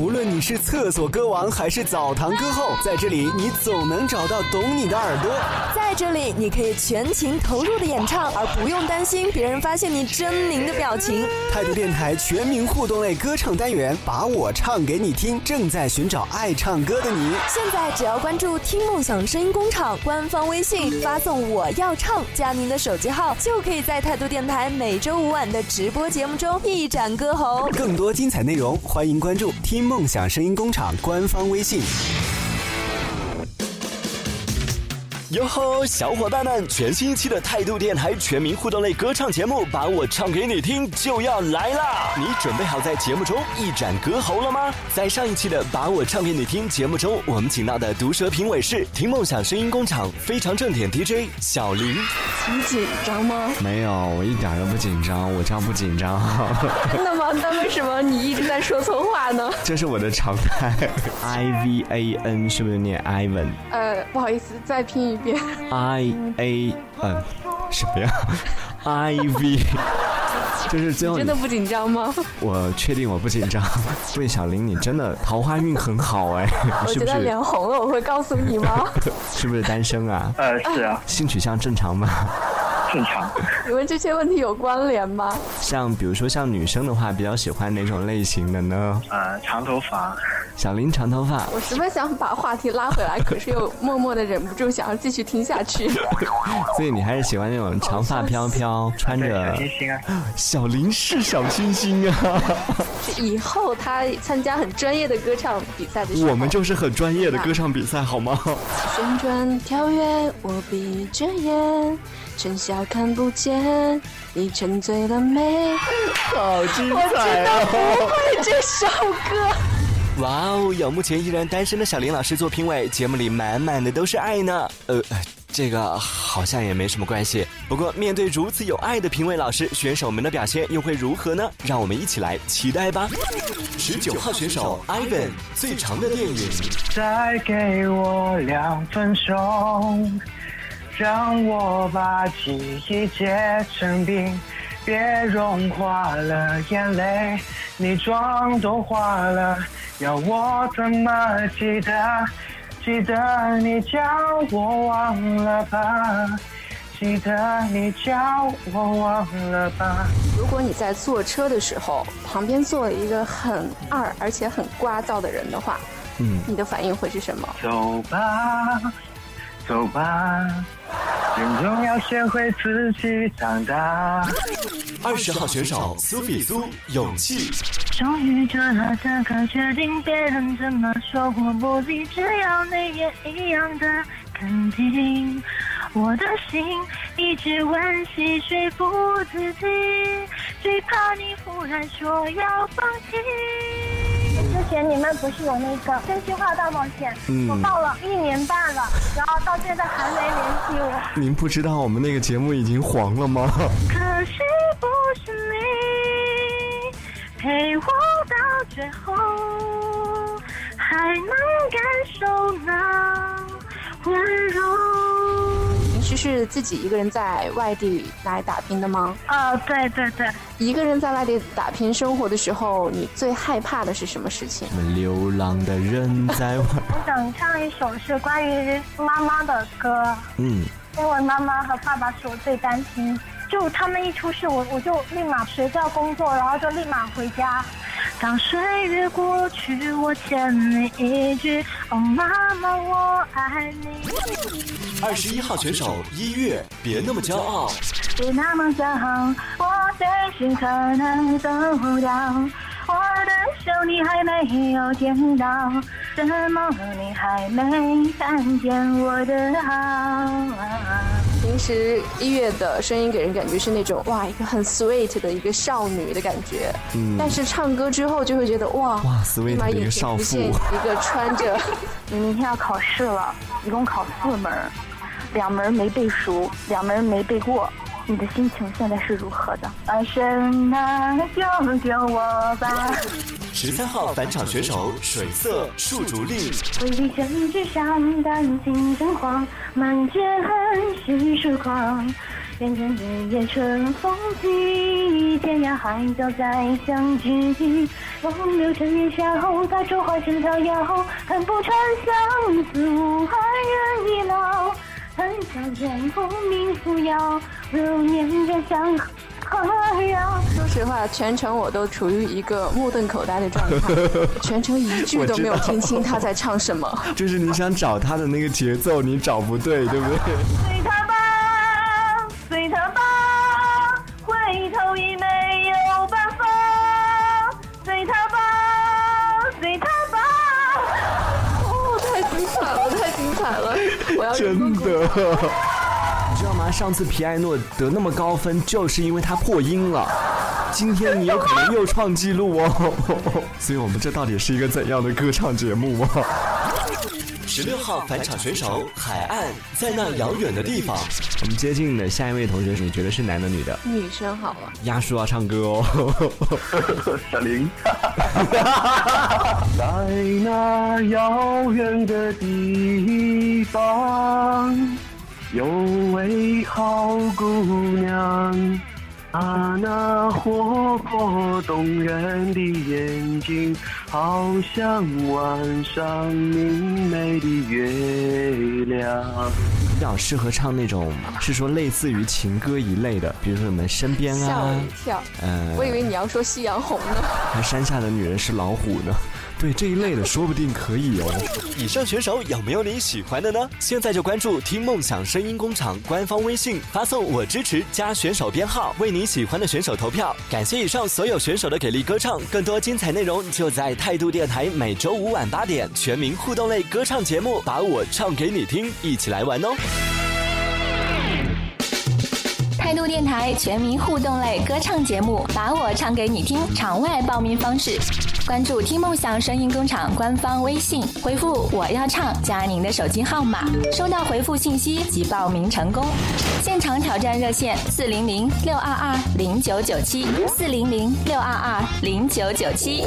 无论你是厕所歌王还是澡堂歌后，在这里你总能找到懂你的耳朵。在这里，你可以全情投入的演唱，而不用担心别人发现你狰狞的表情。态度电台全民互动类歌唱单元，把我唱给你听，正在寻找爱唱歌的你。现在只要关注“听梦想声音工厂”官方微信，发送“我要唱”加您的手机号，就可以在态度电台每周五晚的直播节目中一展歌喉。更多精彩内容，欢迎关注“听梦想声音工厂”官方微信。哟吼，小伙伴们！全新一期的态度电台全民互动类歌唱节目《把我唱给你听》就要来啦！你准备好在节目中一展歌喉了吗？在上一期的《把我唱给你听》节目中，我们请到的毒舌评委是听梦想声音工厂非常正点 DJ 小林。你紧张吗？没有，我一点都不紧张，我这样不紧张。真的吗？那为什么你一直在说错话呢？这是我的常态。I V A N 是不是念 Ivan？呃，不好意思，再拼一。I A N 什么呀？I V 就是最后真的不紧张吗？我确定我不紧张。魏小玲，你真的桃花运很好哎，我觉得脸红了，我会告诉你吗？是不是单身啊？呃，是啊。性取向正常吗？正常。你问这些问题有关联吗？像比如说像女生的话，比较喜欢哪种类型的呢？呃，长头发。小林长头发。我十分想把话题拉回来，可是又默默的忍不住想要继续听下去。所以你还是喜欢那种长发飘飘，穿着 小星星啊。小 林是小清新啊。以后他参加很专业的歌唱比赛的时候，我们就是很专业的歌唱比赛，好吗？旋转跳跃，我闭着眼。陈笑看不见，你沉醉了没？好精彩！我真的不会这首歌。哇哦，有目前依然单身的小林老师做评委，节目里满满的都是爱呢。呃，这个好像也没什么关系。不过面对如此有爱的评委老师，选手们的表现又会如何呢？让我们一起来期待吧。十九号选手 Ivan 最长的电影。再给我两分钟。让我把记忆结成冰，别融化了眼泪，你妆都花了，要我怎么记得？记得你叫我忘了吧，记得你叫我忘了吧。如果你在坐车的时候，旁边坐了一个很二而且很聒噪的人的话，嗯，你的反应会是什么？走吧，走吧。人总要学会自己长大。二十号选手苏比苏，勇气。终于做了这个决定，别人怎么说我不理，只要你也一样的肯定。我的心一直温习说服自己，最怕你忽然说要放弃。之前你们不是有那个真心话大冒险？我报了一年半了，然后到现在还没联系我。您不知道我们那个节目已经黄了吗？可惜不是你陪我到最后，还能感受那温柔。是自己一个人在外地来打拼的吗？啊，对对对，一个人在外地打拼生活的时候，你最害怕的是什么事情？流浪的人在外。我想唱一首是关于妈妈的歌。嗯，因为妈妈和爸爸是我最担心，就他们一出事，我我就立马学校工作，然后就立马回家。当岁月过去，我欠你一句哦，妈妈，我爱你。二十一号选手一月，别那么骄傲。别那么骄傲，我的心可能走不掉。我的手你还没有见到，怎么你还没看见我的好？平时一月的声音给人感觉是那种哇，一个很 sweet 的一个少女的感觉。嗯。但是唱歌之后就会觉得哇，哇，sweet 的一个少妇。一个穿着。你明天要考试了，一共考四门，两门没背熟，两门没背过。你的心情现在是如何的？爱神啊，救救我吧！十三号返场选手水色树竹令。回忆成纸上，担惊惊慌，满街恨是疏狂。变成日夜春风起，天涯海角再相聚。风流成烟霞后，大烛花正飘摇，恨不穿相思无憾人已老。谈笑间功名扶摇，流年人相和遥。说实话，全程我都处于一个目瞪口呆的状态，全程一句都没有听清他在唱什么。就是你想找他的那个节奏，你找不对，对不对？随他吧，随他吧，回头已没有办法。随他吧，随他吧。哦，太精彩了，太精彩了！我要真的。上次皮埃诺得那么高分，就是因为他破音了。今天你有可能又创纪录哦。所以我们这到底是一个怎样的歌唱节目啊？十六号返场选手海岸，在那遥远的地方。我们接近的下一位同学，你觉得是男的女的？女生好了，鸭叔要唱歌哦。小林，在那遥远的地方，有位好姑娘，她那活泼动人的眼睛，好像晚上明媚的月亮。比较适合唱那种，是说类似于情歌一类的，比如说我们身边吓我啊一，跳。呃，我以为你要说夕阳红呢。还山下的女人是老虎呢。对这一类的，说不定可以哦。以上选手有没有你喜欢的呢？现在就关注“听梦想声音工厂”官方微信，发送“我支持”加选手编号，为你喜欢的选手投票。感谢以上所有选手的给力歌唱，更多精彩内容就在态度电台每周五晚八点全民互动类歌唱节目《把我唱给你听》，一起来玩哦！态度电台全民互动类歌唱节目，把我唱给你听。场外报名方式：关注“听梦想声音工厂”官方微信，回复“我要唱”加您的手机号码，收到回复信息即报名成功。现场挑战热线：四零零六二二零九九七，四零零六二二零九九七。